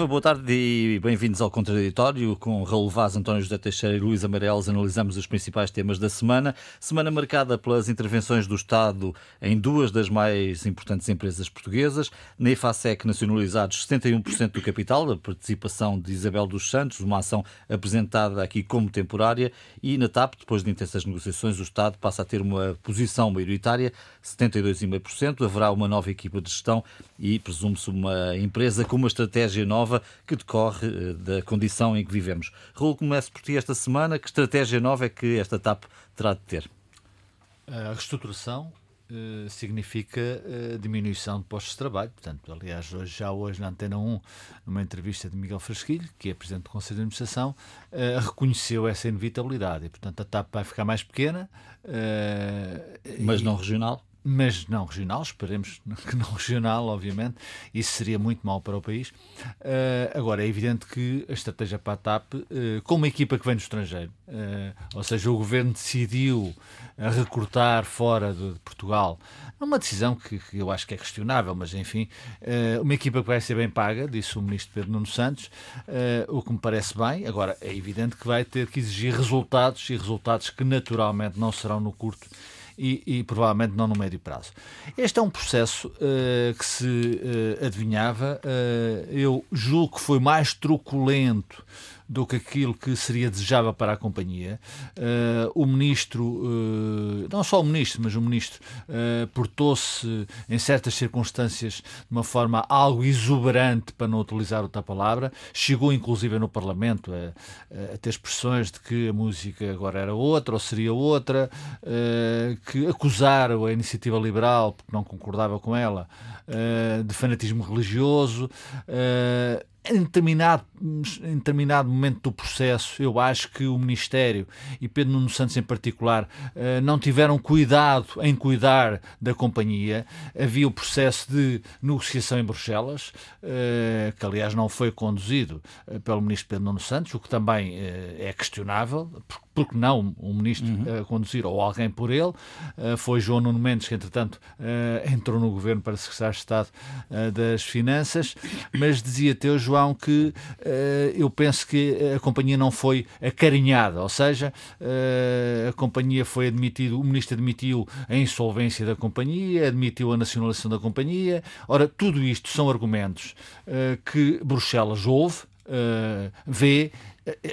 Viva, boa tarde e bem-vindos ao Contraditório. Com Raul Vaz, António José Teixeira e Luís Amarelos analisamos os principais temas da semana. Semana marcada pelas intervenções do Estado em duas das mais importantes empresas portuguesas. Na EFASEC, nacionalizados 71% do capital, a participação de Isabel dos Santos, uma ação apresentada aqui como temporária. E na TAP, depois de intensas negociações, o Estado passa a ter uma posição maioritária, 72,5%. Haverá uma nova equipa de gestão e presume-se uma empresa com uma estratégia estratégia nova que decorre eh, da condição em que vivemos. Raul, começo por ti esta semana. Que estratégia nova é que esta TAP terá de ter? A reestruturação uh, significa uh, diminuição de postos de trabalho. Portanto, aliás, hoje, já hoje na Antena 1, numa entrevista de Miguel Frasquilho, que é Presidente do Conselho de Administração, uh, reconheceu essa inevitabilidade. E, portanto, a TAP vai ficar mais pequena. Mas e... não regional? Mas não regional, esperemos que não regional, obviamente, isso seria muito mal para o país. Uh, agora, é evidente que a estratégia para a TAP, uh, com uma equipa que vem do estrangeiro, uh, ou seja, o governo decidiu recortar fora de, Portugal, numa decisão que, que, eu acho que é questionável, mas enfim, uma equipa que vai ser bem paga, disse o ministro Pedro Nuno Santos, o que me parece bem. Agora, é evidente que vai ter que exigir resultados e resultados que naturalmente não serão no curto e, e, provavelmente não no médio prazo. Este é um processo uh, que se uh, adivinhava. Uh, eu julgo que foi mais truculento do que aquilo que seria desejável para a companhia. Uh, o ministro, uh, não só o ministro, mas o ministro uh, portou-se em certas circunstâncias de uma forma algo exuberante, para não utilizar outra palavra. Chegou inclusive no Parlamento a, a ter expressões de que a música agora era outra ou seria outra, que acusaram a iniciativa liberal, porque não concordava com ela, de fanatismo religioso em determinado, em determinado momento do processo, eu acho que o Ministério e Pedro Nuno Santos em particular eh, não tiveram cuidado em cuidar da companhia. Havia o processo de negociação em Bruxelas, eh, que aliás não foi conduzido eh, pelo Ministro Pedro Nuno Santos, o que também é questionável, porque não um ministro uhum. conduzir ou alguém por ele. foi João Nuno Mendes que, entretanto, entrou no governo para secretário de Estado das Finanças, mas dizia-te hoje João, que eu penso que a companhia não foi acarinhada, ou seja, a companhia foi admitido, o ministro admitiu a insolvência da companhia, admitiu a nacionalização da companhia. Ora, tudo isto são argumentos que Bruxelas ouve, vê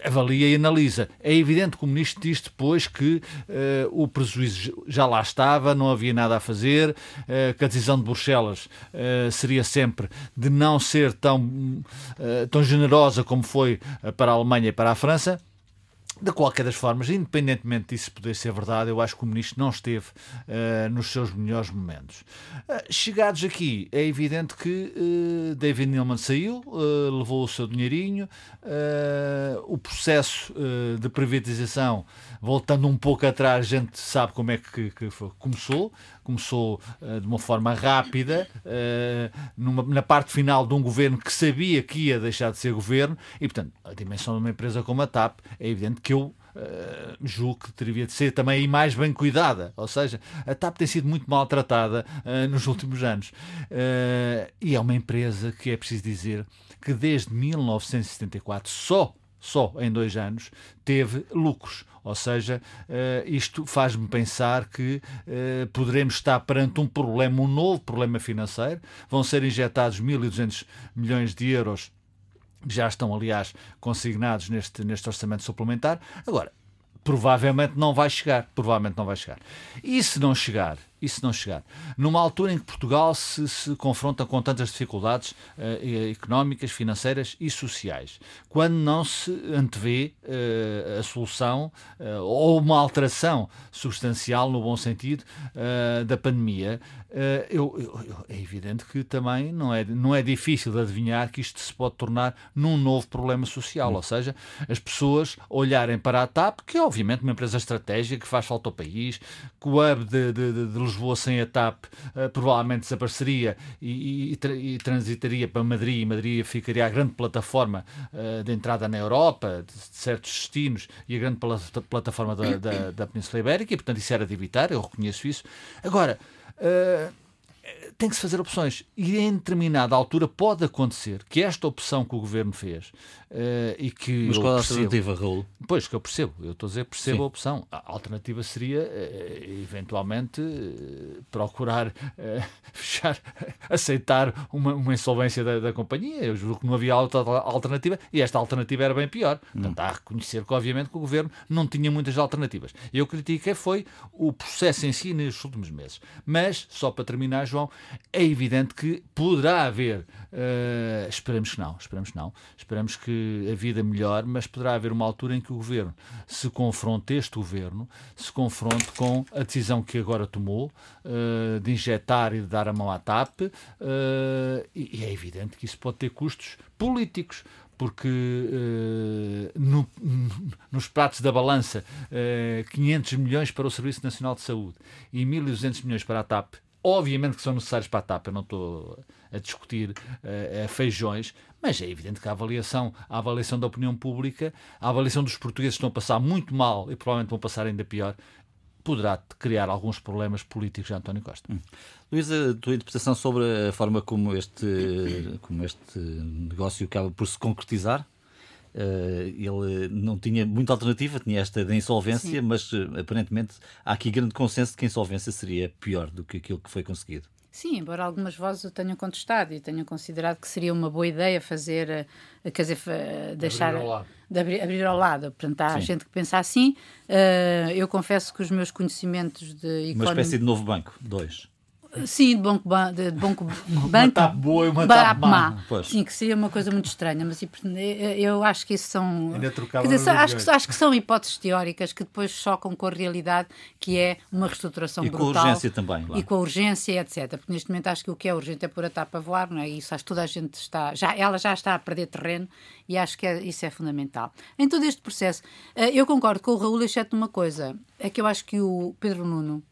avalia e analisa. É evidente que o ministro diz depois que uh, o prejuízo já lá estava, não havia nada a fazer, uh, que a decisão de Bruxelas uh, seria sempre de não ser tão, tão generosa como foi para a Alemanha e para a França. De qualquer das formas, independentemente disso poder ser verdade, eu acho que o ministro não esteve uh, nos seus melhores momentos. Uh, chegados aqui, é evidente que uh, David Neilman saiu, levou o seu dinheirinho, o processo de privatização, voltando um pouco atrás, a gente sabe como é que, que começou. Começou de uma forma rápida, numa, na parte final de um governo que sabia que ia deixar de ser governo, e portanto, a dimensão de uma empresa como a TAP, é evidente que eu Uh, julgo que teria de ser também mais bem cuidada. Ou seja, a TAP tem sido muito maltratada uh, nos últimos anos. Uh, e é uma empresa que é preciso dizer que desde 1974, só, só em dois anos, teve lucros. Ou seja, isto faz-me pensar que poderemos estar perante um problema, um novo problema financeiro. Vão ser injetados 1.200 milhões de euros já estão, aliás, consignados neste, neste orçamento suplementar. Agora, provavelmente não vai chegar. Provavelmente não vai chegar. E se não chegar, e se não chegar? Numa altura em que Portugal se, se confronta com tantas dificuldades uh, económicas, financeiras e sociais, quando não se antevê uh, a solução uh, ou uma alteração substancial, no bom sentido, da pandemia, eu, eu, é evidente que também não é, não é difícil de adivinhar que isto se pode tornar num novo problema social, hum. ou seja, as pessoas olharem para a TAP, que é obviamente uma empresa estratégica que faz falta ao país, que o hub de, de, de Lisboa sem a TAP uh, provavelmente desapareceria e, e, e, transitaria para Madrid e Madrid ficaria a grande plataforma uh, de entrada na Europa, de, de, certos destinos e a grande pl plataforma da, da, da, Península Ibérica e, portanto, isso era de evitar, eu reconheço isso. Agora, uh, tem que se fazer opções. E em determinada altura pode acontecer que esta opção que o governo fez uh, e que. Mas qual é a alternativa, Raul? Pois, que eu percebo. Eu estou a dizer, percebo Sim. a opção. A alternativa seria, uh, eventualmente, uh, procurar fechar, aceitar uma, uma insolvência da, da, companhia. Eu juro que não havia outra alternativa e esta alternativa era bem pior. Hum. Portanto, há a reconhecer que, obviamente, que o governo não tinha muitas alternativas. Eu critiquei foi o processo em si nos últimos meses. Mas, só para terminar, João, é evidente que poderá haver, uh, esperamos que não, esperamos que não, esperamos que a vida melhore, mas poderá haver uma altura em que o governo se confronte, este governo, se confronte com a decisão que agora tomou uh, de injetar e de dar a mão à TAP, uh, e, e é evidente que isso pode ter custos políticos porque no, nos pratos da balança uh, 500 milhões para o Serviço Nacional de Saúde e 1.200 milhões para a TAP Obviamente que são necessários para a TAP, eu não estou a discutir uh, feijões, mas é evidente que a avaliação, a avaliação da opinião pública, a avaliação dos portugueses que estão a passar muito mal e provavelmente vão passar ainda pior, poderá criar alguns problemas políticos a António Costa. Hum. Luísa, a tua interpretação sobre a forma como este, como este negócio acaba por se concretizar? Uh, ele não tinha muita alternativa, tinha esta da insolvência, Sim. mas uh, aparentemente há aqui grande consenso de que a insolvência seria pior do que aquilo que foi conseguido. Sim, embora algumas vozes o tenham contestado e tenham considerado que seria uma boa ideia fazer, uh, quer dizer, deixar. Abrir ao lado. De abrir, abrir ao lado. Portanto, há Sim. gente que pensa assim. eu confesso que os meus conhecimentos de economia. Uma espécie de novo banco, dois. Sim, de banco, de banco banco. Uma boa e uma TAP má. Sim, que seria uma coisa muito estranha, mas eu acho que isso são. Ainda dizer, acho, que, acho que são hipóteses teóricas que depois chocam com a realidade, que é uma reestruturação e brutal. E com a urgência também. Lá. E com a urgência, etc. Porque neste momento acho que o que é urgente é pôr a TAP a voar, não é? Isso acho que toda a gente está. Já, ela já está a perder terreno e acho que é, isso é fundamental. Em todo este processo, eh, eu concordo com o Raul, exceto uma coisa: é que eu acho que o Pedro Nuno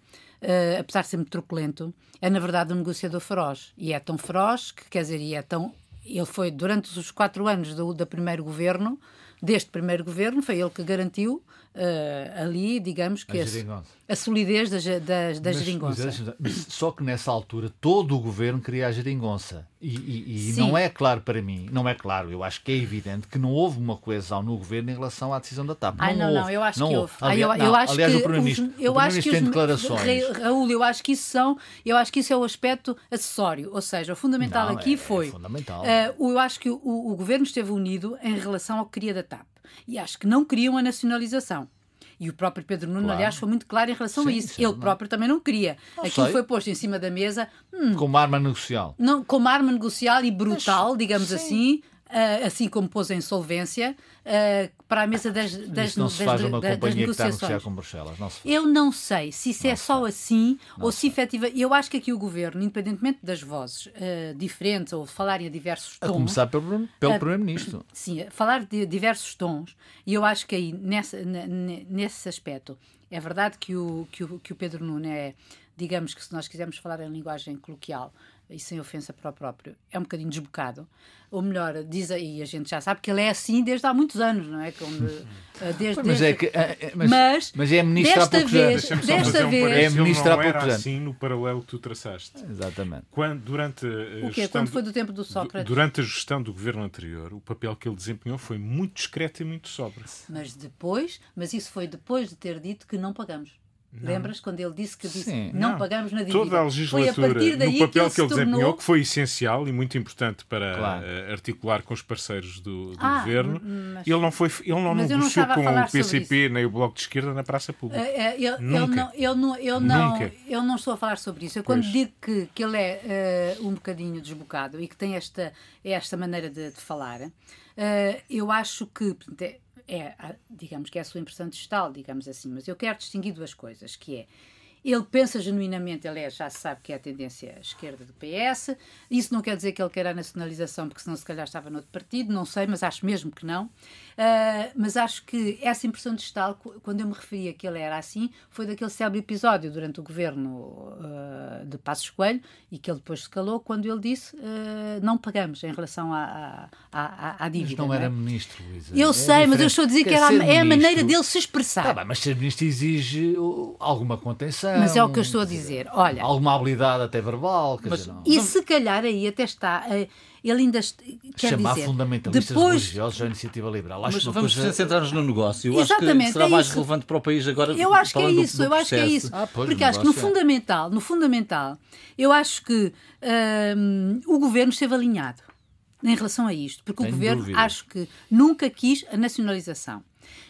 uh, apesar de ser muito truculento, é na verdade um negociador feroz. E é tão feroz que, quer dizer, e é tão. Ele foi, durante os quatro anos do, do primeiro governo, deste primeiro governo, foi ele que garantiu uh, ali, digamos que a, a solidez da, da, da mas, geringonça. Mas, só que nessa altura todo o governo queria a geringonça. E, e, e não é claro para mim, não é claro, eu acho que é evidente que não houve uma coesão no governo em relação à decisão da TAP. Não, não, houve, não, eu acho não que houve. houve. eu, eu acho aliás, que o Primeiro-Ministro primeiro tem declarações. Raul, eu acho que isso são, eu acho que isso é o aspecto acessório, ou seja, o fundamental não, aqui é, foi. É fundamental. Uh, eu acho que o, o governo esteve unido em relação ao que queria da TAP. E acho que não queriam a nacionalização. E o próprio Pedro Nuno, claro. aliás, foi muito claro em relação sim, a isso. Sim, Ele não. próprio também não queria. Não Aquilo sei. foi posto em cima da mesa. Hum, como arma negocial. Não, como arma negocial e brutal, Mas, digamos sim. assim, uh, assim como pôs a insolvência, uh, para a mesa das, das, isso não se faz das, uma das, companhia das negociações. Que está a com Bruxelas. Não se faz. Eu não sei se isso não é só assim não ou se efetiva. Eu acho que aqui o governo, independentemente das vozes uh, diferentes ou falarem a diversos tons. A começar pelo, pelo Primeiro-Ministro. Sim, falar de diversos tons, e eu acho que aí, nessa, nesse aspecto, é verdade que o, que o, que o Pedro Nuno é, digamos que se nós quisermos falar em linguagem coloquial, e sem ofensa para o próprio, é um bocadinho desbocado. Ou melhor, diz aí, a gente já sabe que ele é assim desde há muitos anos, não é? Como, eh, desde, mas, desde... É que, eh, mas, mas, mas, é ministro há poucos vez, anos. Desta vez, é ministro há poucos anos. assim no paralelo que tu traçaste. Exatamente. Quando, durante a o quê? Quando foi do tempo do Sócrates? Durante a gestão do governo anterior, o papel que ele desempenhou foi muito discreto e muito sóbrio. Mas depois, mas isso foi depois de ter dito que não pagamos. Lembras quando ele disse que disse Sim, não, não, pagamos na dívida? Toda a legislatura, foi a partir daí no papel que ele, que ele desempenhou, que foi essencial e muito importante para claro. uh, articular com os parceiros do, do ah, governo, mas, ele não, foi, ele não negociou com o PCP nem o Bloco de Esquerda na praça pública. Uh, uh, ele, Nunca. Ele não, ele, não, Nunca. eu não estou a falar sobre isso. Eu quando pois. digo que, que ele é um bocadinho desbocado e que tem esta, esta maneira de, de falar, eu acho que é, digamos que é a sua impressão digital, digamos assim, mas eu quero distinguir duas coisas, que é ele pensa genuinamente, ele é, já sabe que é a tendência esquerda do PS. Isso não quer dizer que ele queira a nacionalização, porque senão se calhar estava noutro partido, não sei, mas acho mesmo que não. Uh, mas acho que essa impressão digital, quando eu me referia que ele era assim, foi daquele célebre episódio durante o governo uh, de Passos Coelho e que ele depois se calou quando ele disse uh, não pagamos em relação à, à, à, dívida. Mas não, não era é? ministro, Luísa. Eu é sei, diferente. mas eu estou a dizer que era, é a maneira dele se expressar. Tá bem, mas ser ministro exige alguma contenção Mas é o que eu estou a dizer. Olha, alguma habilidade até verbal. Mas, dizer, e se calhar aí até está. Uh, ele ainda quer chamar dizer, fundamentalistas depois... religiosos à iniciativa liberal. Acho Mas vamos coisa... centrar-nos no negócio. Eu Exatamente, acho que será é mais isso. relevante para o país agora. Eu acho que é isso, do, do eu acho que é isso. Ah, pois, Porque acho que no é. fundamental, no fundamental, eu acho que hum, o governo esteve alinhado em relação a isto, porque Tenho o governo dúvida. acho que nunca quis a nacionalização.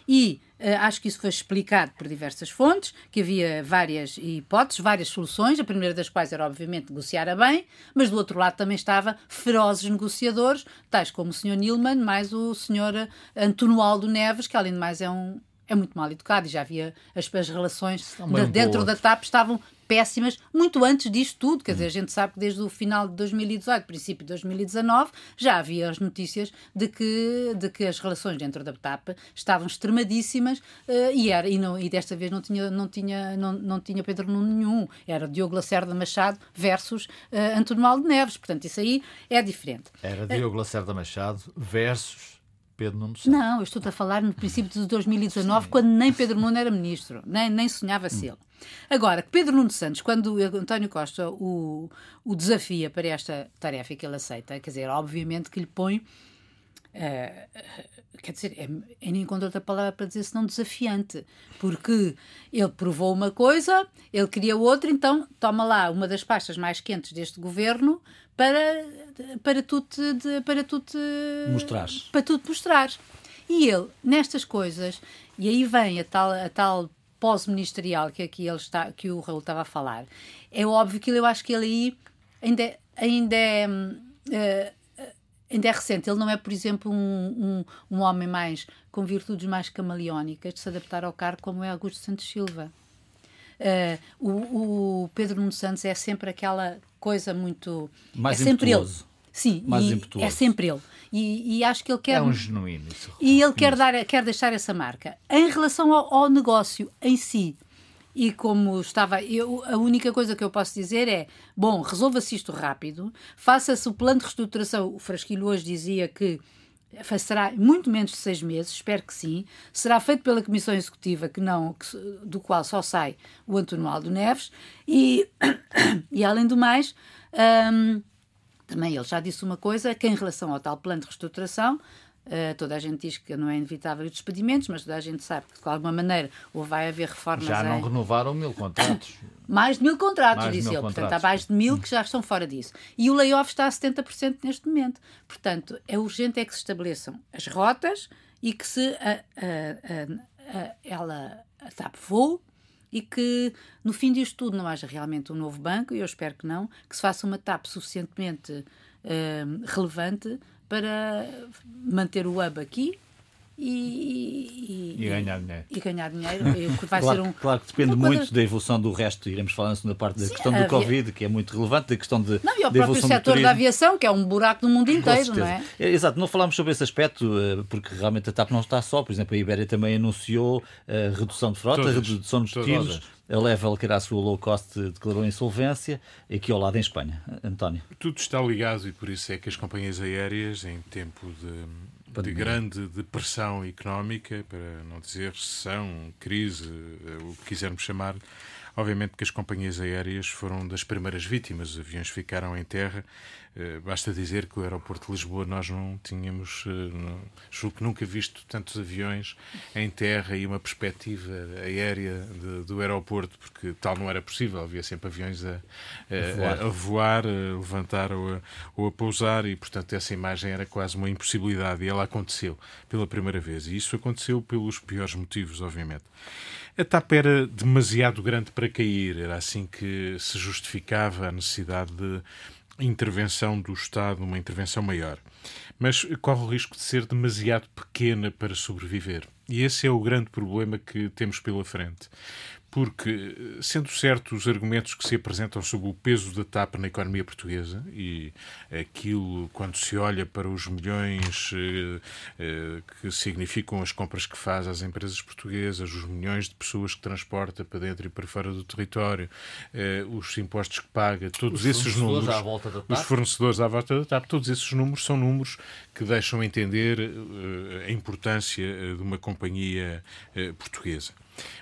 E uh, acho que isso foi explicado por diversas fontes, que havia várias hipóteses, várias soluções, a primeira das quais era, obviamente, negociar a bem, mas do outro lado também estava ferozes negociadores, tais como o Sr. Nilman, mais o Sr. Antonualdo Neves, que além de mais é um é muito mal educado e já havia as, as relações de, dentro da TAP estavam péssimas muito antes disto tudo. Quer dizer, a gente sabe que desde o final de 2018, princípio de 2019, já havia as notícias de que, de que as relações dentro da TAP estavam extremadíssimas uh, e, era, e, não, e desta vez não tinha, não, tinha, não, não tinha Pedro Nuno nenhum. Era Diogo Lacerda Machado versus uh, António Aldo Neves. Portanto, isso aí é diferente. Era Diogo Lacerda Machado versus Pedro Nuno Santos. Não, eu estou a falar no princípio de 2019, Sim. quando nem Pedro Nuno era ministro, nem, nem sonhava ser ele. Agora, Pedro Nuno Santos, quando António Costa o, o desafia para esta tarefa que ele aceita, quer dizer, obviamente que lhe põe. Uh, quer dizer, é, é nem encontro outra palavra para dizer senão desafiante, porque ele provou uma coisa, ele queria outra, então toma lá uma das pastas mais quentes deste governo para, para tu te, para tu te mostrares. Para tu te mostrares. E ele, nestas coisas, e aí vem a tal, a tal pós-ministerial que aqui ele está, que o Raul estava a falar, é óbvio que eu acho que ele aí ainda, ainda é. Uh, ainda é recente. Ele não é, por exemplo, um, um, um homem mais com virtudes mais camaleónicas de se adaptar ao cargo, como é Augusto Santos Silva. Uh, o, o, Pedro Nuno Santos é sempre aquela coisa muito. Mais é sempre impetuoso. ele. Sim, mais é sempre ele. E, e, acho que ele quer. É um genuíno. Isso. E ele quer, dar, quer deixar essa marca. Em relação ao, ao negócio em si, e como estava, eu, a única coisa que eu posso dizer é: bom, resolva-se isto rápido, faça-se o plano de reestruturação. O Frasquilho hoje dizia que será muito menos de seis meses, espero que sim. Será feito pela Comissão Executiva, que não, que, do qual só sai o António Aldo Neves, e, e além do mais. Hum, também ele já disse uma coisa, que em relação ao tal plano de reestruturação, Uh, toda a gente diz que não é inevitável os despedimentos, mas toda a gente sabe que de alguma maneira ou vai haver reformas. Já não em... renovaram mil contratos. mais de mil contratos, mais disse mil ele. Contratos. Portanto, há mais de mil que já estão fora disso. E o layoff está a 70% neste momento. Portanto, é urgente é que se estabeleçam as rotas e que se a, a, a, ela a TAP voe e que no fim disto tudo não haja realmente um novo banco, e eu espero que não, que se faça uma TAP suficientemente uh, relevante para manter o hub aqui e, e, e, ganhar dinheiro. E ganhar dinheiro. Vai claro, ser um, claro que depende muito da evolução do resto. Iremos falar na segunda parte da Sim, questão do Covid, que é muito relevante, da questão de. Não, e o próprio setor da aviação, que é um buraco no mundo inteiro, não é? é? Exato, não falámos sobre esse aspecto, eh, porque realmente a TAP não está só. Por exemplo, a Ibéria também anunciou a eh, redução de frota, todas, redução dos destinos. A Level, que era a sua low cost, declarou insolvência, aqui ao lado em Espanha. António. Tudo está ligado e por isso é que as companhias aéreas, em tempo de de grande depressão económica, para não dizer recessão, crise, eh, o que quisermos chamar, Obviamente que as companhias aéreas foram das primeiras vítimas, os aviões ficaram em terra. Eh, basta dizer que o aeroporto de Lisboa nós não tínhamos, eh, julgo que nunca visto tantos aviões em terra e uma perspectiva aérea de, do aeroporto, porque tal não era possível, havia sempre aviões a, a, a, a voar, a levantar ou a, ou a pousar e, portanto, essa imagem era quase uma impossibilidade e ela aconteceu pela primeira vez. E isso aconteceu pelos piores motivos, obviamente. A TAP era demasiado grande para cair, era assim que se justificava a necessidade de intervenção do Estado, uma intervenção maior. Mas corre o risco de ser demasiado pequena para sobreviver. E esse é o grande problema que temos pela frente porque, sendo certo os argumentos que se apresentam sobre o peso da TAP na economia portuguesa e aquilo, quando se olha para os milhões eh, eh, que significam as compras que faz às empresas portuguesas, os milhões de pessoas que transporta para dentro e para fora do território, eh, os impostos que paga, todos os esses números, os fornecedores à volta da TAP, todos esses números são números que deixam entender a importância de uma companhia portuguesa.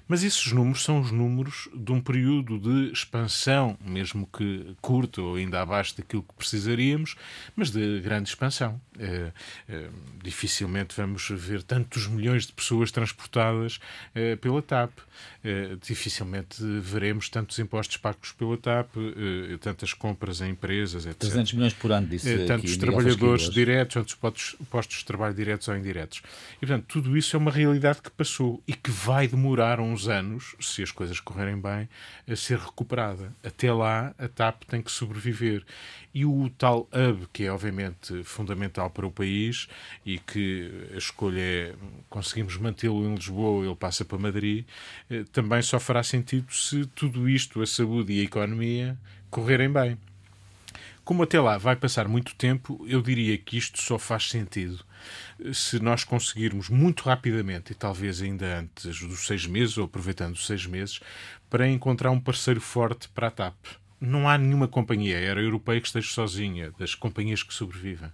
Mas esses números são os números de um período de expansão, mesmo que curto ou ainda abaixo daquilo que precisaríamos, mas de grande expansão. É, é, dificilmente vamos ver tantos milhões de pessoas transportadas é, pela TAP. dificilmente veremos tantos impostos pagos pela TAP, tantas compras em empresas, etc. 300 milhões por ano, disse Tantos aqui, trabalhadores diretos, tantos postos de trabalho diretos ou indiretos. E, portanto, tudo isso é uma realidade que passou e que vai demorar uns anos, se as coisas correrem bem, a ser recuperada. Até lá, a TAP tem que sobreviver. E o tal hub, que é obviamente fundamental para o país e que a escolha é conseguimos mantê-lo em Lisboa, ele passa para Madrid, eh, também só fará sentido se tudo isto, a saúde e a economia, correrem bem. Como até lá vai passar muito tempo, eu diria que isto só faz sentido se nós conseguirmos muito rapidamente, e talvez ainda antes dos seis meses, ou aproveitando os seis meses, para encontrar um parceiro forte para a TAP. Não há nenhuma companhia aérea europeia que esteja sozinha, das companhias que sobrevivem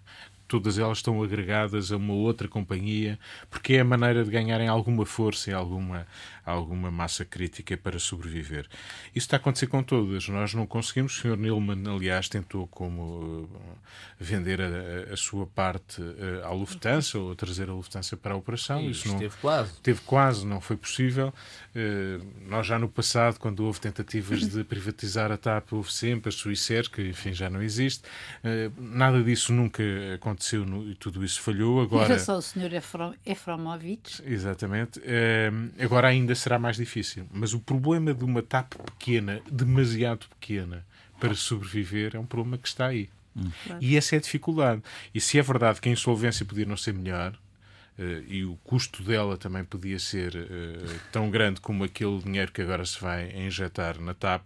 todas elas estão agregadas a uma outra companhia, porque é a maneira de ganharem alguma força e alguma, alguma massa crítica para sobreviver. Isso está a acontecer com todas. Nós não conseguimos. O Sr. Nilman, aliás, tentou como uh, vender a, a, sua parte uh, à Lufthansa ou trazer a Lufthansa para a operação. Isso, Isso não, teve quase. Teve quase, não foi possível. Uh, nós já no passado, quando houve tentativas de privatizar a TAP, houve sempre a Suícer, que enfim já não existe. Nada disso nunca aconteceu no, e tudo isso falhou. Agora, só o Sr. Efromovich. Exatamente. Agora ainda será mais difícil. Mas o problema de uma TAP pequena, demasiado pequena, para sobreviver, é um problema que está aí. Hum. E essa é a dificuldade. E se é verdade que a insolvência podia não ser melhor, e o custo dela também podia ser uh, tão grande como aquele dinheiro que agora se vai injetar na TAP,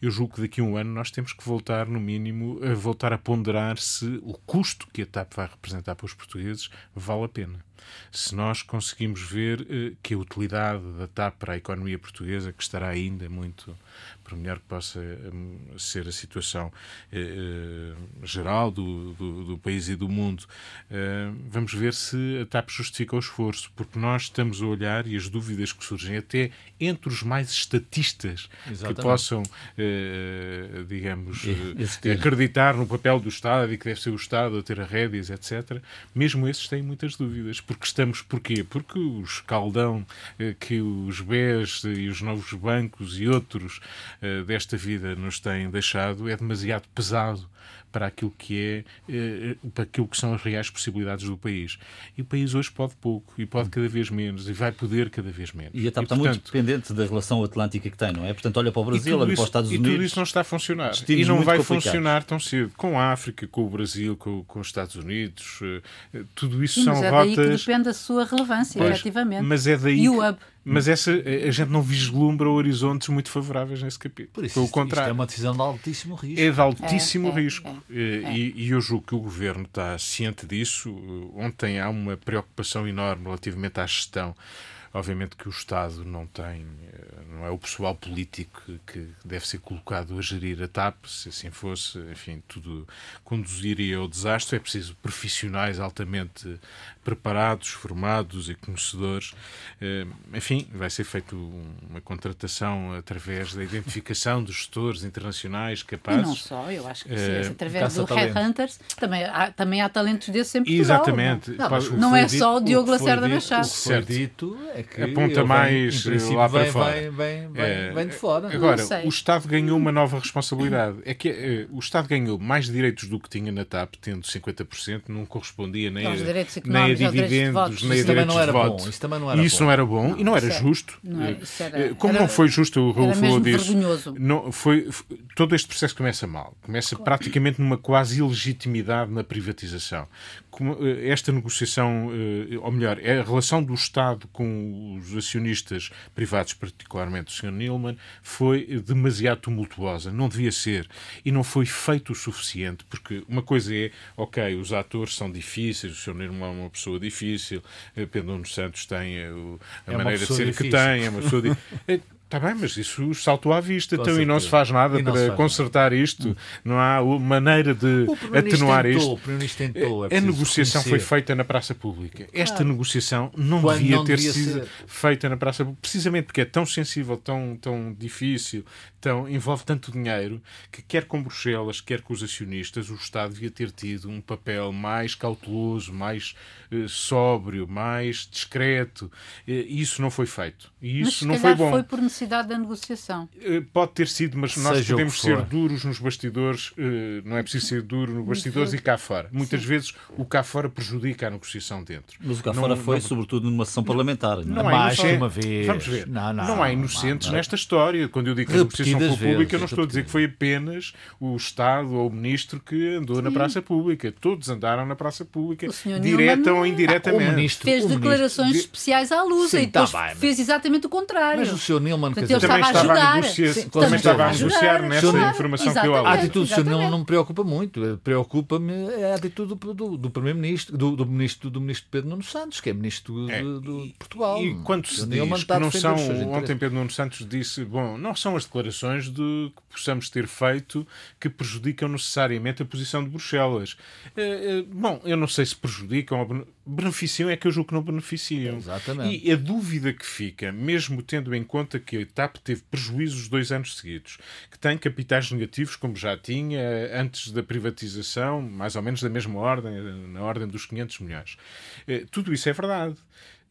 eu julgo que daqui a um ano nós temos que voltar, no mínimo, a voltar a ponderar se o custo que a TAP vai representar para os portugueses vale a pena. Se nós conseguimos ver eh, que a utilidade da TAP para a economia portuguesa, que estará ainda muito, melhor que possa hum, ser a situação eh, eh, geral do, do, do, país e do mundo, vamos ver se a TAP justifica o esforço, porque nós estamos a olhar e as dúvidas que surgem até entre os mais estatistas Exatamente. que possam, digamos, acreditar no papel do Estado e que deve ser o Estado a ter a rédeas, etc. Mesmo esses têm muitas dúvidas porque estamos, porquê? Porque o escaldão eh, que os BES e os novos bancos e outros eh, desta vida nos têm deixado é demasiado pesado para aquilo que é eh, para aquilo que são as reais possibilidades do país. E o país hoje pode pouco e pode cada vez menos e vai poder cada vez menos. E a TAP está portanto, muito dependente da relação atlântica que tem, não é? Portanto, olha para o Brasil, olha para os Estados Unidos. E tudo isso não está a funcionar. E não vai funcionar tão cedo. Com a África, com o Brasil, com, com os Estados Unidos, eh, tudo isso Sim, são mas é rotas. Daí que depende da sua relevância, pois, efetivamente. Mas é daí. E o hub. Mas essa, a gente não vislumbra horizontes muito favoráveis nesse capítulo. Por isso, Pelo isto, contrário. Isto é uma decisão de altíssimo risco. É de altíssimo é, é, risco. É, é, e, e eu julgo que o governo está ciente disso. Ontem há uma preocupação enorme relativamente à gestão Obviamente que o Estado não tem, eh, não é o pessoal político que deve ser colocado a gerir a TAP, se assim fosse, enfim, tudo conduziria ao desastre. É preciso profissionais altamente preparados, formados e conhecedores. Eh, enfim, vai ser feita uma contratação através da identificação dos gestores internacionais capazes. E não só, eu acho que sim, através do Headhunters também há, também há talentos desses em Portugal. Exatamente. Não, não, não é só o Diogo Lacerda Machado. O que foi dito é que aponta mais vem, lá para vem, fora. Vem, vem, é, vem de fora. Agora, o Estado ganhou uma nova responsabilidade. É que é, o Estado ganhou mais direitos do que tinha na TAP, tendo 50%, não correspondia nem, a, nem a dividendos, nem a direitos de voto. Isso também não era isso bom. não era bom e não era justo. Não era, era, Como era, não foi justo, o Raul falou disso. Não, foi, todo este processo começa mal. Começa claro. praticamente numa quase ilegitimidade na privatização. Eh, esta negociação, eh, ou melhor, é a relação do Estado com os acionistas privados, particularmente o Sr. Nilman, foi demasiado tumultuosa. Não devia ser. E não foi feito o suficiente, porque uma coisa é, ok, os atores são difíceis, o Sr. Nilman é uma pessoa difícil, Pedro Nuno Santos tem a, a é maneira de ser difícil. que tem, é uma pessoa Está bem, mas isso saltou à vista, então, e não se faz nada para faz consertar nada. isto. Não há maneira de atenuar tentou, isto. Tentou, é a negociação foi feita na praça pública. Esta claro. negociação não Quando devia não ter devia sido ser. feita na praça pública, precisamente porque é tão sensível, tão, tão difícil, tão, envolve tanto dinheiro, que quer com Bruxelas, quer com os acionistas, o Estado devia ter tido um papel mais cauteloso, mais eh, sóbrio, mais discreto. Eh, isso não foi feito. E isso mas, não foi bom. foi da negociação. Eh, pode ter sido, mas nós Seja podemos ser duros nos bastidores, não é preciso ser duro nos bastidores e cá fora. Muitas Sim. vezes o cá fora prejudica a negociação dentro. Mas o cá fora foi, não... sobretudo, numa sessão parlamentar. Não, não há mais uma vez. Vamos ver. Não, não, não há inocentes nesta história. Quando eu digo que a negociação foi pública, vezes, eu não estou a dizer que foi apenas o Estado ou o Ministro que andou Sim. na praça pública. Todos andaram na praça pública, direta ou indiretamente. O ministro, fez o declarações ministro... especiais à luz e tá depois bem, fez exatamente o contrário. Mas o Sr. Nilman quer dizer, também estava a, negociar, Sim, também estava a negociar nessa informação que eu A atitude do Sr. Nilman não me preocupa muito. Preocupa-me a atitude do, do, do Primeiro-Ministro, do, do, ministro, do ministro Pedro Nuno Santos, que é ministro é, de, Portugal. E quando se diz que não são, ontem Pedro Nuno Santos disse, bom, não são as declarações de que possamos ter feito que prejudicam necessariamente a posição de Bruxelas. Eh, eh, bom, eu não sei se prejudicam ou beneficiam, é que eu julgo que não beneficiam. Exatamente. E a dúvida que fica, mesmo tendo em conta que TAP teve prejuízos dois anos seguidos, que tem capitais negativos, como já tinha antes da privatização, mais ou menos da mesma ordem, na ordem dos 500 milhões. Eh, tudo isso é verdade.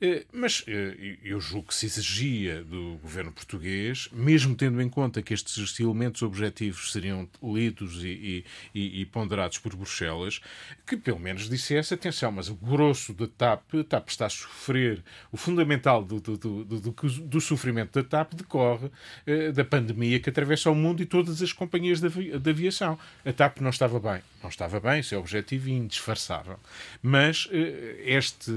Eh, mas eh, eu julgo que se exigia do governo português, mesmo tendo em conta que estes elementos objetivos seriam lidos e, e, e, ponderados por Bruxelas, que pelo menos dissesse: atenção, mas o grosso da TAP, a TAP está a sofrer, o fundamental do, do, do, do, do sofrimento da TAP decorre uh, da pandemia que atravessa o mundo e todas as companhias de aviação. A TAP não estava bem. Não estava bem, isso é objetivo e indisfarçável. Mas este,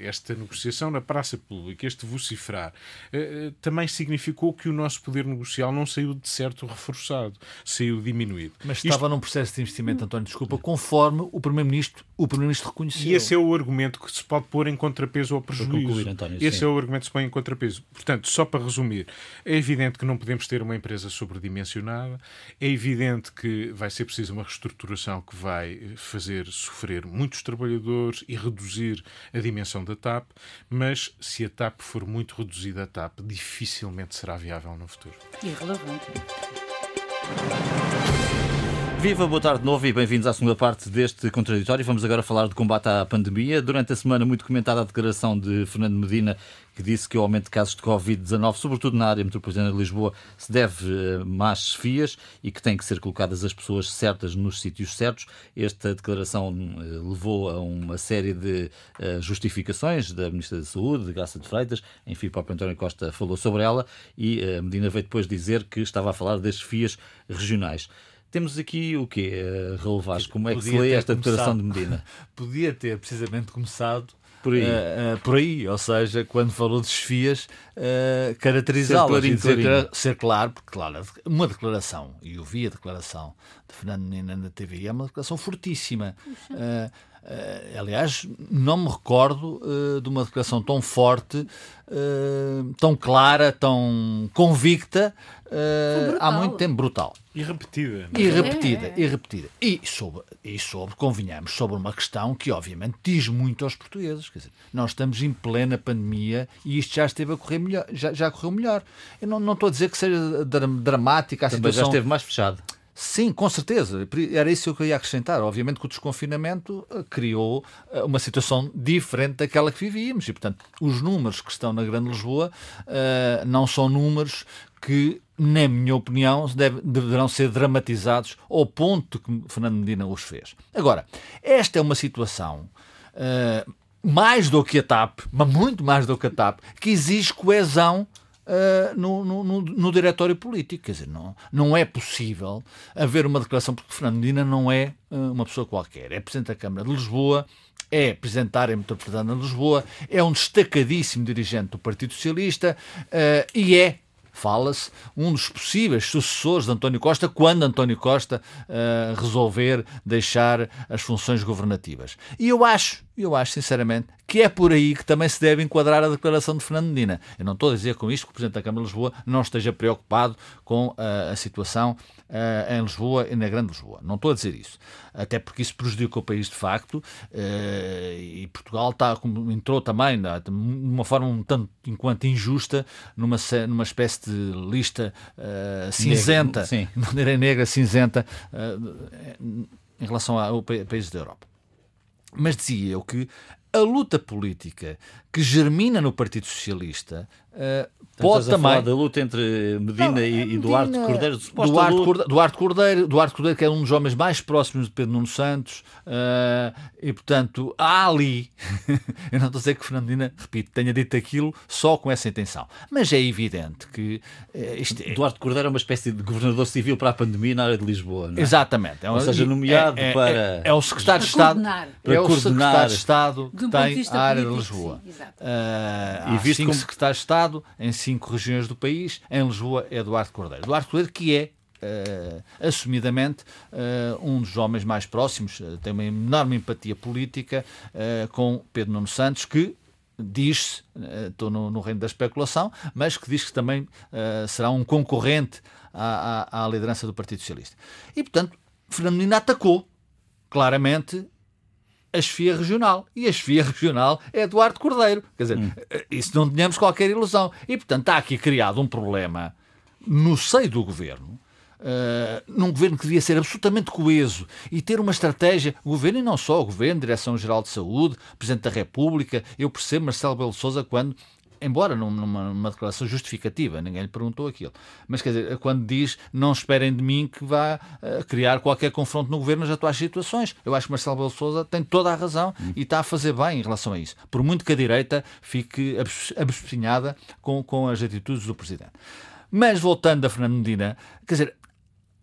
esta negociação na praça pública, este vociferar, eh, eh, também significou que o nosso poder negocial não saiu de certo reforçado, saiu diminuído. Mas estava Isto... num processo de investimento, António, desculpa, conforme o Primeiro-Ministro o Primeiro-Ministro reconheceu. E esse é o argumento que se pode pôr em contrapeso ao prejuízo. Concluir, António, esse sim. é o argumento que se põe em contrapeso. Portanto, só para resumir, é evidente que não podemos ter uma empresa sobredimensionada, é evidente que vai ser preciso uma reestruturação que vai fazer sofrer muitos trabalhadores e reduzir a dimensão da TAP, mas se a TAP for muito reduzida, a TAP dificilmente será viável no futuro. Irrelevante. Viva, boa tarde de novo e bem-vindos à segunda parte deste contraditório. Vamos agora falar de combate à pandemia. Durante a semana, muito comentada a declaração de Fernando Medina, que disse que o aumento de casos de Covid-19, sobretudo na área metropolitana de Lisboa, se deve a más fias e que têm que ser colocadas as pessoas certas nos sítios certos. Esta declaração eh, levou a uma série de eh, justificações da Ministra da Saúde, de Graça de Freitas, enfim, o próprio António Costa falou sobre ela e eh, Medina veio depois dizer que estava a falar das fias regionais. Temos aqui o quê, Raul Vaz? Como é que se lê esta declaração de Medina? Podia ter precisamente começado por aí. Uh, uh, por aí, ou seja, quando falou de desfias, uh, caracterizá-las e dizer, ser claro, porque claro, uma declaração, e eu vi a declaração de Fernando Menina na TV, é uma declaração fortíssima. Uh, Uh, aliás, não me recordo uh, de uma declaração tão forte, uh, tão clara, tão convicta há muito tempo. Brutal. E repetida. E repetida, é, é. e repetida. E sobre, e sobre, convenhamos, sobre uma questão que obviamente diz muito aos portugueses. Quer dizer, nós estamos em plena pandemia e isto já esteve a correr melhor, já, já correu melhor. Eu não, não estou a dizer que seja dramática a Também situação. já esteve mais fechado. Sim, com certeza. Era isso que eu queria acrescentar. Obviamente que o desconfinamento eh, criou eh, uma situação diferente daquela que vivíamos e, portanto, os números que estão na Grande Lisboa uh, não são números que, na minha opinião, deve, deverão ser dramatizados ao ponto que Fernando Medina os fez. Agora, esta é uma situação uh, mais do que a TAP, mas muito mais do que a TAP, que exige coesão uh, no, no, no, no, diretório político. Quer dizer, não, não é possível haver uma declaração, porque Fernando Medina não é uh, uma pessoa qualquer. É Presidente da Câmara de Lisboa, é Presidente da área metropolitana de Lisboa, é um destacadíssimo dirigente do Partido Socialista uh, e é fala-se, um dos possíveis sucessores de António Costa quando António Costa uh, resolver deixar as funções governativas. E eu acho, eu acho, sinceramente, que é por aí que também se deve enquadrar a declaração de Fernando Medina. Eu não estou a dizer com isto que o Presidente da Câmara de Lisboa não esteja preocupado com uh, a situação uh, em Lisboa e na Grande Lisboa. Não estou a dizer isso. Até porque isso prejudica o país de facto uh, e Portugal está, entrou também de uma forma um tanto enquanto injusta numa, numa espécie de lista cinzenta, Negra, não direi negra, cinzenta, em relação ao país da Europa. Mas dizia eu que a luta política que germina no Partido Socialista uh, pode também. falar da luta entre Medina não, e, e Duarte Cordeiro, Duarte, luta... Duarte, Cordeiro, Duarte Cordeiro, que é um dos homens mais próximos de Pedro Nuno Santos, uh, e portanto há ali. eu não estou a dizer que Fernandina, repito, tenha dito aquilo só com essa intenção, mas é evidente que. Uh, isto é... Duarte Cordeiro é uma espécie de governador civil para a pandemia na área de Lisboa, não é? Exatamente. É Ou seja, nomeado é, é, para. É, é, o secretário de Estado. Para é o secretário de Estado que tem a área de Lisboa. Sim, uh, e visto como... secretários de Estado em cinco regiões do país. Em Lisboa é Eduardo Cordeiro. Eduardo Cordeiro que é Uh, assumidamente uh, um dos homens mais próximos, uh, tem uma enorme empatia política com Pedro Nuno Santos, que diz-se, estou no, no, reino da especulação, mas que diz que também será um concorrente à, à, à, liderança do Partido Socialista. E, portanto, Fernando Medina atacou claramente a chefia regional. E a chefia regional é Eduardo Cordeiro. Quer dizer, hum. isso não tínhamos qualquer ilusão. E, portanto, está aqui criado um problema no seio do governo. Uh, num governo que devia ser absolutamente coeso e ter uma estratégia, o governo e não só, o governo, Direção-Geral de Saúde, Presidente da República, eu percebo Marcelo Belo Souza quando embora numa, numa, declaração justificativa, ninguém lhe perguntou aquilo. Mas quer dizer, quando diz não esperem de mim que vá uh, criar qualquer confronto no governo nas atuais situações. Eu acho que Marcelo Belo Souza tem toda a razão hum. e está a fazer bem em relação a isso. Por muito que a direita fique abespinhada com, com as atitudes do Presidente. Mas voltando a Fernando Medina, quer dizer,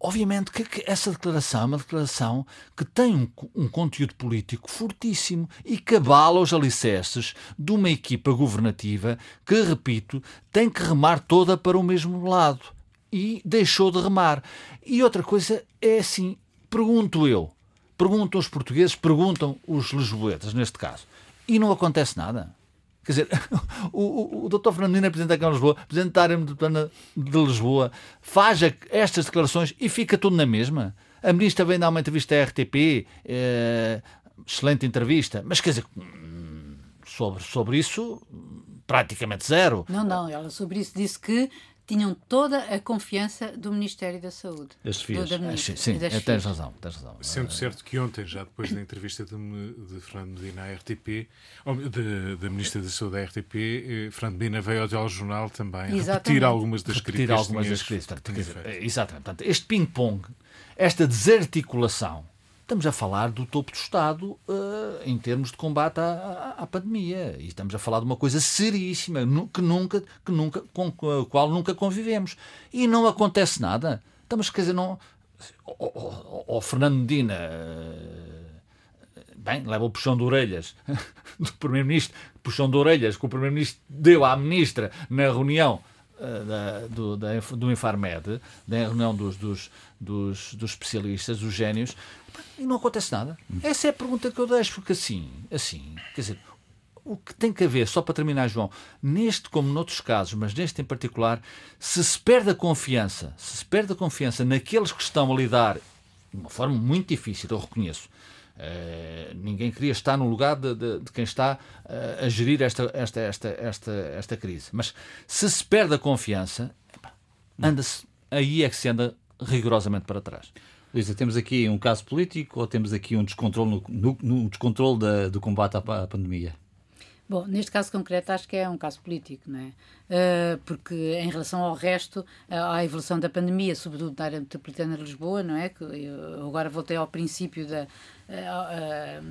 Obviamente que essa declaração é uma declaração que tem um, um, conteúdo político fortíssimo e cabala os alicerces de uma equipa governativa que, repito, tem que remar toda para o mesmo lado. E deixou de remar. E outra coisa é assim: pergunto eu, perguntam os portugueses, perguntam os lisboetas, neste caso, e não acontece nada. Quer dizer, o, o, o doutor Fernandino é Presidente da Câmara de Lisboa, Presidente da área metropolitana de Lisboa, faz estas declarações e fica tudo na mesma. A Ministra vem dar uma entrevista à RTP, é, excelente entrevista, mas quer dizer, hum, sobre, sobre isso, praticamente zero. Não, não, ela sobre isso disse que tinham toda a confiança do Ministério da Saúde. Das FIAs. Ah, sim, sim é, tens razão, tens razão. Sendo certo que ontem, já depois da entrevista de, de Fernando Medina à RTP, da Ministra da Saúde à RTP, eh, Fernando Medina veio ao telejornal também Exatamente. repetir algumas das repetir críticas. algumas das críticas. Exatamente. Portanto, este ping-pong, esta desarticulação estamos a falar do topo do Estado uh, em termos de combate à, à, à, pandemia. E estamos a falar de uma coisa seríssima que nunca, que nunca, com a qual nunca convivemos. E não acontece nada. Estamos, quer dizer, não. O, Fernando Medina. Uh, bem, leva o puxão de orelhas do Primeiro-Ministro, puxão de orelhas que o Primeiro-Ministro deu à Ministra na reunião uh, da, do, da, do Infarmed, da reunião dos, dos, dos, dos especialistas, dos génios, e não acontece nada. Essa é a pergunta que eu deixo, porque assim, assim, quer dizer, o que tem que haver, só para terminar, João, neste como noutros casos, mas neste em particular, se se perde a confiança, se se perde a confiança naqueles que estão a lidar de uma forma muito difícil, eu reconheço. Uh, ninguém queria estar no lugar de, de, de quem está uh, a gerir esta, esta, esta, esta, esta crise. Mas se se perde a confiança, anda-se, aí é que se anda rigorosamente para trás. Luísa, temos aqui um caso político ou temos aqui um descontrole, no, no, no descontrole da, do combate à, à pandemia? Bom, neste caso concreto acho que é um caso político, não é? Uh, porque em relação ao resto, à evolução da pandemia, sobretudo na área metropolitana de Lisboa, não é? Que eu agora voltei ao princípio da, uh,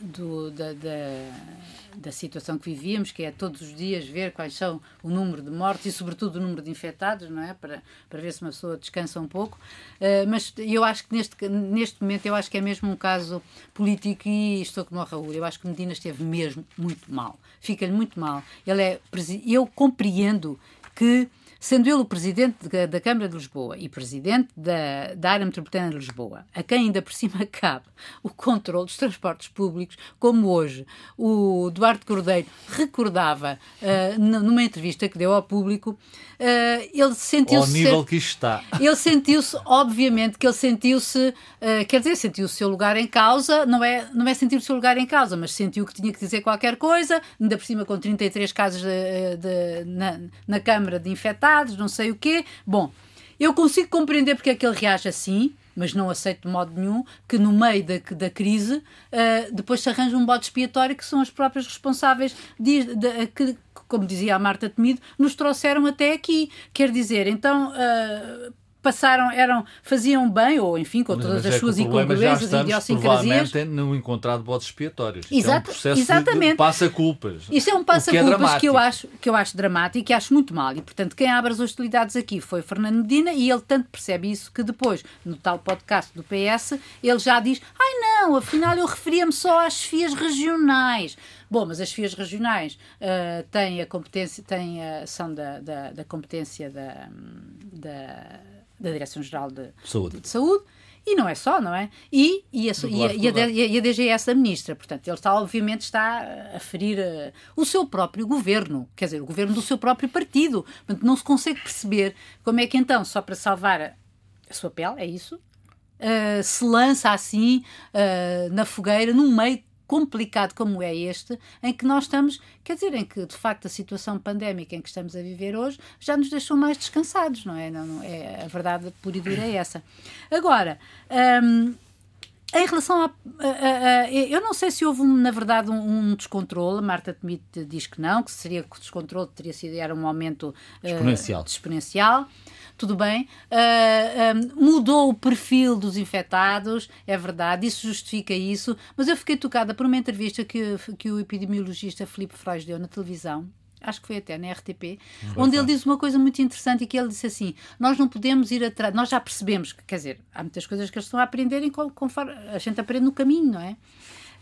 do, da, da, da, situação que vivíamos, que é todos os dias ver quais são o número de mortes e, sobretudo, o número de infectados, não é? Para, para ver se uma pessoa descansa um pouco. Uh, mas eu acho que neste, neste momento, eu acho que é mesmo um caso político e estou como o Raul. Eu acho que Medina esteve mesmo muito mal. Fica-lhe muito mal. Ele é, eu compreendo que sendo ele o presidente de, da Câmara de Lisboa e presidente da, da área metropolitana de Lisboa, a quem ainda por cima cabe o controle dos transportes públicos, como hoje o Duarte Cordeiro recordava uh, numa entrevista que deu ao público, uh, ele sentiu-se. Ao nível que está. Ele sentiu-se, obviamente, que ele sentiu-se, uh, quer dizer, sentiu o seu lugar em causa, não é, não é sentir o seu lugar em causa, mas sentiu que tinha que dizer qualquer coisa, ainda por cima com 33 casos de, de, na, na Câmara de infectados, não sei o quê. Bom, eu consigo compreender porque é que ele reage assim, mas não aceito de modo nenhum que no meio da, da crise uh, depois se arranje um bode expiatório que são as próprias responsáveis de, de, que, como dizia a Marta Temido, nos trouxeram até aqui. Quer dizer, então, uh, passaram, eram, faziam bem, ou enfim, com todas as é suas incongruências e idiosincrasias. No encontrado bodes expiatórios. Exato, é um exatamente. passa-culpas. Isso é um passa-culpas que, é que, eu acho, que eu acho dramático e acho muito mal. E, portanto, quem abre as hostilidades aqui foi Fernando Medina e ele tanto percebe isso que depois, no tal podcast do PS, ele já diz: ai não, afinal eu referia-me só às FIAs regionais. Bom, mas as FIAs regionais uh, têm a competência, têm a, são da, da, da competência da, da da Direção-Geral de Saúde. de Saúde. E não é só, não é? E, e, a, e, a, e, a, a DGS administra. Portanto, ele está, obviamente, está a ferir uh, o seu próprio governo, quer dizer, o governo do seu próprio partido. Portanto, não se consegue perceber como é que então, só para salvar a, a sua pele, é isso? Uh, se lança assim uh, na fogueira, num meio complicado como é este, em que nós estamos, quer dizer, em que de facto a situação pandémica em que estamos a viver hoje já nos deixou mais descansados, não é? Não, não é a verdade pura e dura é essa. Agora, hum, em relação a, a, a, Eu não sei se houve, na verdade, um, um descontrole. A Marta Temido diz que não, que seria que o descontrole teria sido era um aumento exponencial. Uh, exponencial tudo bem, uh, ah, um, ah, mudou o perfil dos infectados, é verdade, isso justifica isso, mas eu fiquei tocada por uma entrevista que, que o epidemiologista Filipe Freud deu na televisão, acho que foi até na RTP, onde ele diz uma coisa muito interessante e que ele disse assim: nós não podemos ir atrás, nós já percebemos que, quer dizer, há muitas coisas que eles estão a aprenderem conforme a gente aprende no caminho, não é?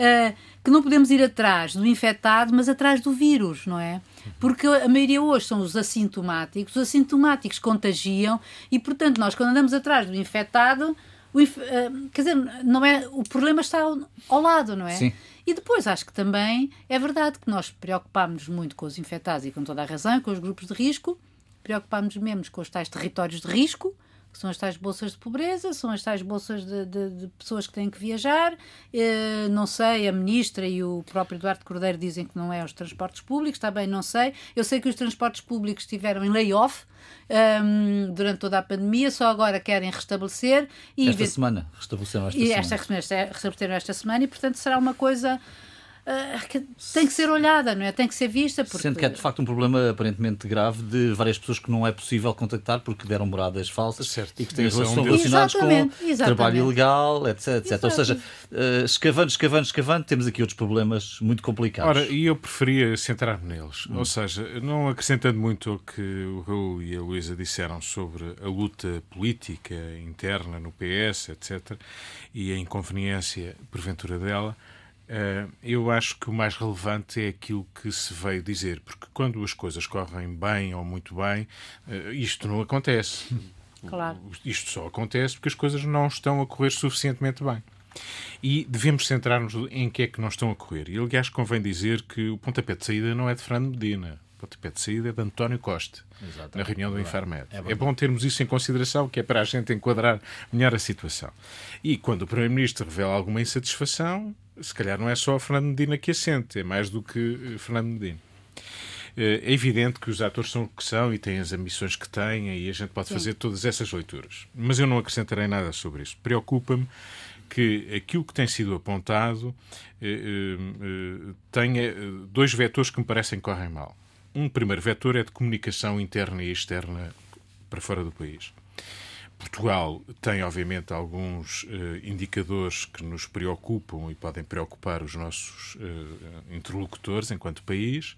Uh, que não podemos ir atrás do infectado, mas atrás do vírus, não é? Porque a maioria hoje são os assintomáticos, os assintomáticos contagiam e, portanto, nós quando andamos atrás do infectado, o uh, quer dizer, não é, o problema está ao, ao lado, não é? Sim. E depois acho que também é verdade que nós preocupámos muito com os infectados e com toda a razão, com os grupos de risco, preocupámos menos com os tais territórios de risco, que são as tais bolsas de pobreza, são as tais bolsas de, de, de pessoas que têm que viajar. Uh, não sei, a ministra e o próprio Eduardo Cordeiro dizem que não é os transportes públicos, está bem, não sei. Eu sei que os transportes públicos estiveram em layoff um, ehm, durante toda a pandemia, só agora querem restabelecer. E esta semana, restabeleceram esta e semana. Esta, restabeleceram esta semana e, portanto, será uma coisa ah, tem que ser olhada, não é? Tem que ser vista. Porque... Sendo que é de facto um problema aparentemente grave de várias pessoas que não é possível contactar porque deram moradas falsas certo. e que têm, é um relacionados exatamente, com exatamente. trabalho ilegal, etc. etc. Ou seja, uh, escavando, escavando, escavando, temos aqui outros problemas muito complicados. Ora, e eu preferia centrar-me neles. Hum. Ou seja, não acrescentando muito o que o Raul e a Luísa disseram sobre a luta política interna no PS, etc., e a inconveniência, porventura, dela. Uh, eu acho que o mais relevante é aquilo que se veio dizer, porque quando as coisas correm bem ou muito bem, uh, isto não acontece. Claro. Isto só acontece porque as coisas não estão a correr suficientemente bem. E devemos centrar-nos em que é que não estão a correr. E, aliás, convém dizer que o pontapé de saída não é de Fernando Medina. O pontapé de saída é de António Costa, Exatamente. na reunião do Infarmed. É, é bom termos isso em consideração, que é para a gente enquadrar melhor a situação. E quando o Primeiro-Ministro revela alguma insatisfação, se calhar não é só Fernando Medina que assente, é mais do que eh, Fernando Medina. Eh, é evidente que os atores são o que são e têm as ambições que têm e a gente pode Sim. fazer todas essas leituras. Mas eu não acrescentarei nada sobre isso. Preocupa-me que aquilo que tem sido apontado eh, eh, tenha dois vetores que me parecem que correm mal. Um primeiro vetor é de comunicação interna e externa para fora do país. Portugal tem, obviamente, alguns uh, indicadores que nos preocupam e podem preocupar os nossos uh, interlocutores enquanto país,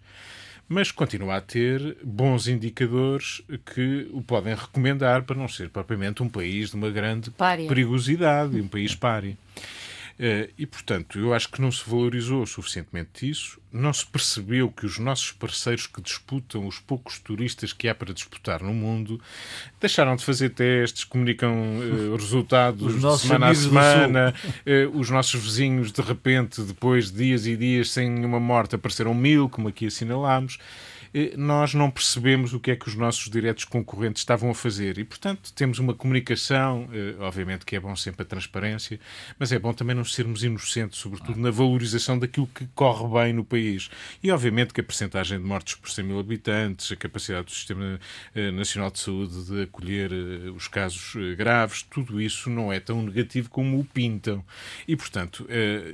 mas continua a ter bons indicadores que o podem recomendar para não ser propriamente um país de uma grande pária. perigosidade, um país páreo. Eh, e, portanto, eu acho que não se valorizou suficientemente isso, não se percebeu que os nossos parceiros que disputam, os poucos turistas que há para disputar no mundo, deixaram de fazer testes, comunicam uh, resultados de semana a semana, uh, os nossos vizinhos, de repente, depois de dias e dias sem nenhuma morte, apareceram mil, como aqui assinalámos. Eh, nós não percebemos o que é que os nossos diretos concorrentes estavam a fazer. E, portanto, temos uma comunicação, eh, obviamente que é bom sempre a transparência, mas é bom também não sermos inocentes, sobretudo na valorização daquilo que corre bem no país. E, obviamente, que a percentagem de mortes por 100 mil habitantes, a capacidade do Sistema eh, Nacional de Saúde de acolher os casos graves, tudo isso não é tão negativo como o pintam. E, portanto,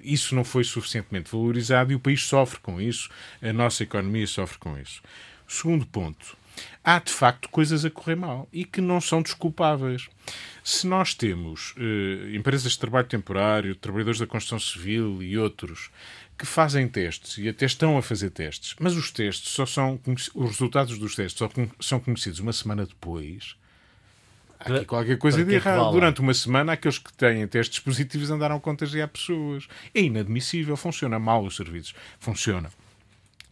isso não foi suficientemente valorizado e o país sofre com isso, a nossa economia sofre com isso. Segundo ponto, há de facto coisas a correr mal e que não são desculpáveis. Se nós temos eh, empresas de trabalho temporário, trabalhadores da construção civil e outros que fazem testes e até estão a fazer testes, mas os testes só são os resultados dos testes só são conhecidos uma semana depois. Há aqui qualquer coisa de é errado. Durante uma semana, aqueles que têm testes positivos andaram a contagiar pessoas. É inadmissível. Funciona mal os serviços. Funciona.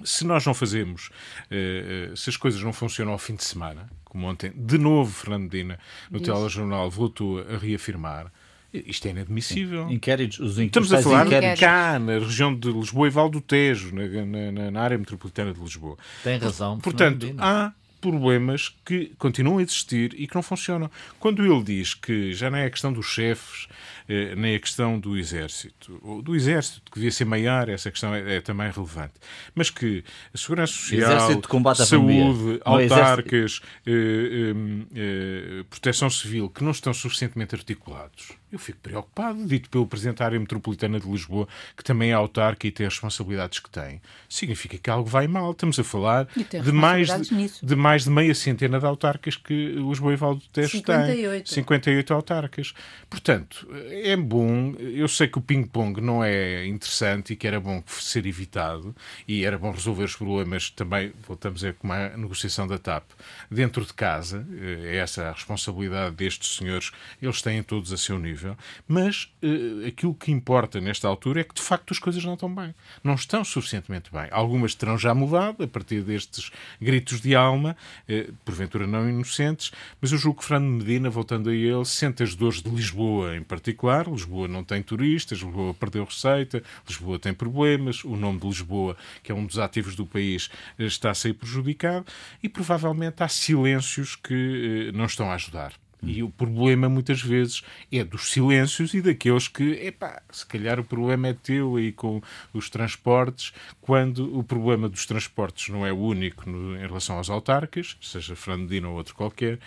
Se nós não fazemos, eh, eh, se as coisas não funcionam ao fim de semana, como ontem, de novo, Fernando Dina, no Isso. telejornal, voltou a reafirmar. Isto é inadmissível. Inquéritos, os Estamos a falar inquéritos. cá, na região de Lisboa e Val do Tejo, na, na, na área metropolitana de Lisboa. Tem razão. Portanto, há problemas que continuam a existir e que não funcionam. Quando ele diz que já não é a questão dos chefes, eh, nem a questão do exército, ou do exército, que devia ser maior, essa questão é, é também relevante, mas que a segurança social, saúde, autarcas, eh, eh, eh, proteção civil, que não estão suficientemente articulados, eu fico preocupado, dito pelo Presidente da Área Metropolitana de Lisboa, que também é autarca e tem as responsabilidades que tem. Significa que algo vai mal. Estamos a falar de mais de, de, mais de meia centena de autarcas que Lisboa e Valdo Tejo tem. 58 autarcas. Portanto, é bom. Eu sei que o ping-pong não é interessante e que era bom ser evitado e era bom resolver os problemas também, voltamos a como a negociação da TAP, dentro de casa. É essa a responsabilidade destes senhores. Eles têm todos a seu nível mas uh, aquilo que importa nesta altura é que de facto as coisas não estão bem. Não estão suficientemente bem. Algumas terão já mudado a partir destes gritos de alma, uh, porventura não inocentes, mas eu julgo que Fernando Medina, voltando a ele, sente as dores de Lisboa em particular. Lisboa não tem turistas, Lisboa perdeu receita, Lisboa tem problemas, o nome de Lisboa, que é um dos ativos do país, eh, está a ser prejudicado e provavelmente há silêncios que uh, não estão a ajudar. E o problema, muitas vezes, é dos silêncios e daqueles que, epá, se calhar o problema é teu aí com os transportes, quando o problema dos transportes não é o único no, em relação aos autarcas, seja Fernandino ou outro qualquer,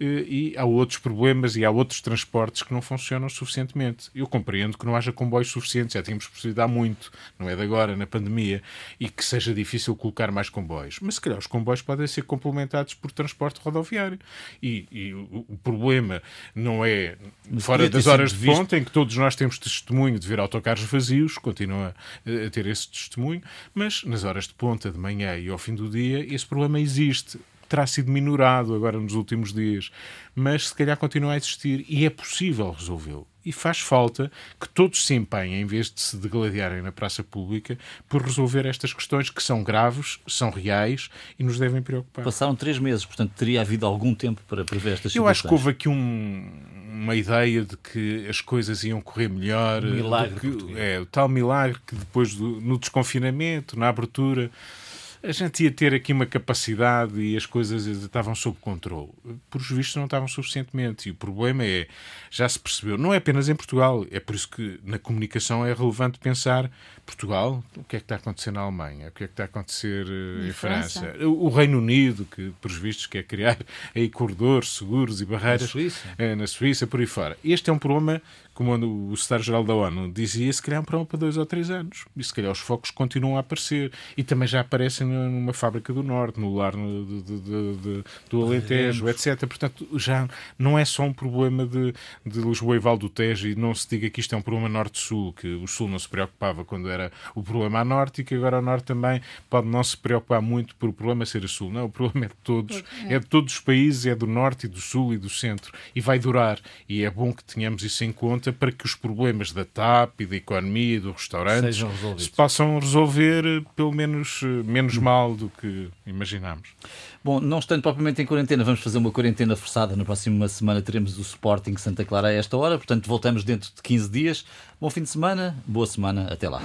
eh, e há outros problemas e há outros transportes que não funcionam suficientemente. Eu compreendo que não haja comboios suficientes, já tínhamos percebido há muito, não é de agora, na pandemia, e que seja difícil colocar mais comboios. Mas se calhar os comboios podem ser complementados por transporte rodoviário. E, e o, o problema problema não é fora das horas de ponta, em que todos nós temos testemunho de ver autocarros vazios, continua a ter esse testemunho, mas nas horas de ponta, de manhã e ao fim do dia, esse problema existe terá sido minorado agora nos últimos dias, mas se calhar continua a existir e é possível resolvê-lo e faz falta que todos se empenhem, em vez de se degladiarem na praça pública, por resolver estas questões que são graves, são reais e nos devem preocupar. Passaram três meses, portanto teria havido algum tempo para prever estas situações. Eu acho que houve aqui um, uma ideia de que as coisas iam correr melhor. milagre. Que, é, o tal milagre que depois do, no desconfinamento, na abertura a gente ia ter aqui uma capacidade e as coisas estavam sob controle. Por os vistos, não estavam suficientemente. E o problema é, já se percebeu, não é apenas em Portugal, é por isso que na comunicação é relevante pensar Portugal, o que é que está a acontecer na Alemanha, o que é que está a acontecer uh, em França. França, o Reino Unido, que por os vistos quer criar aí corredores seguros e barreiras na Suíça, é, na Suíça por aí fora. Este é um problema como o secretário-geral da ONU dizia, se calhar é um problema para dois ou três anos. E se calhar os focos continuam a aparecer. E também já aparecem numa fábrica do Norte, no lar de, de, de, do Alentejo, etc. Portanto, já não é só um problema de, de Lisboa e Val do Tejo e não se diga que isto é um problema Norte-Sul, que o Sul não se preocupava quando era o problema a Norte e que agora o Norte também pode não se preocupar muito por o problema ser a Sul. Não, o problema é de todos, é. é de todos os países, é do Norte e do Sul e do Centro e vai durar. E é bom que tenhamos isso em conta para que os problemas da TAP e da economia e do restaurante se possam resolver eh, pelo menos eh, menos mal do que imaginámos. Bom, não estando propriamente em quarentena, vamos fazer uma quarentena forçada. Na próxima semana teremos o Sporting Santa Clara a esta hora, portanto voltamos dentro de 15 dias. Bom fim de semana, boa semana, até lá.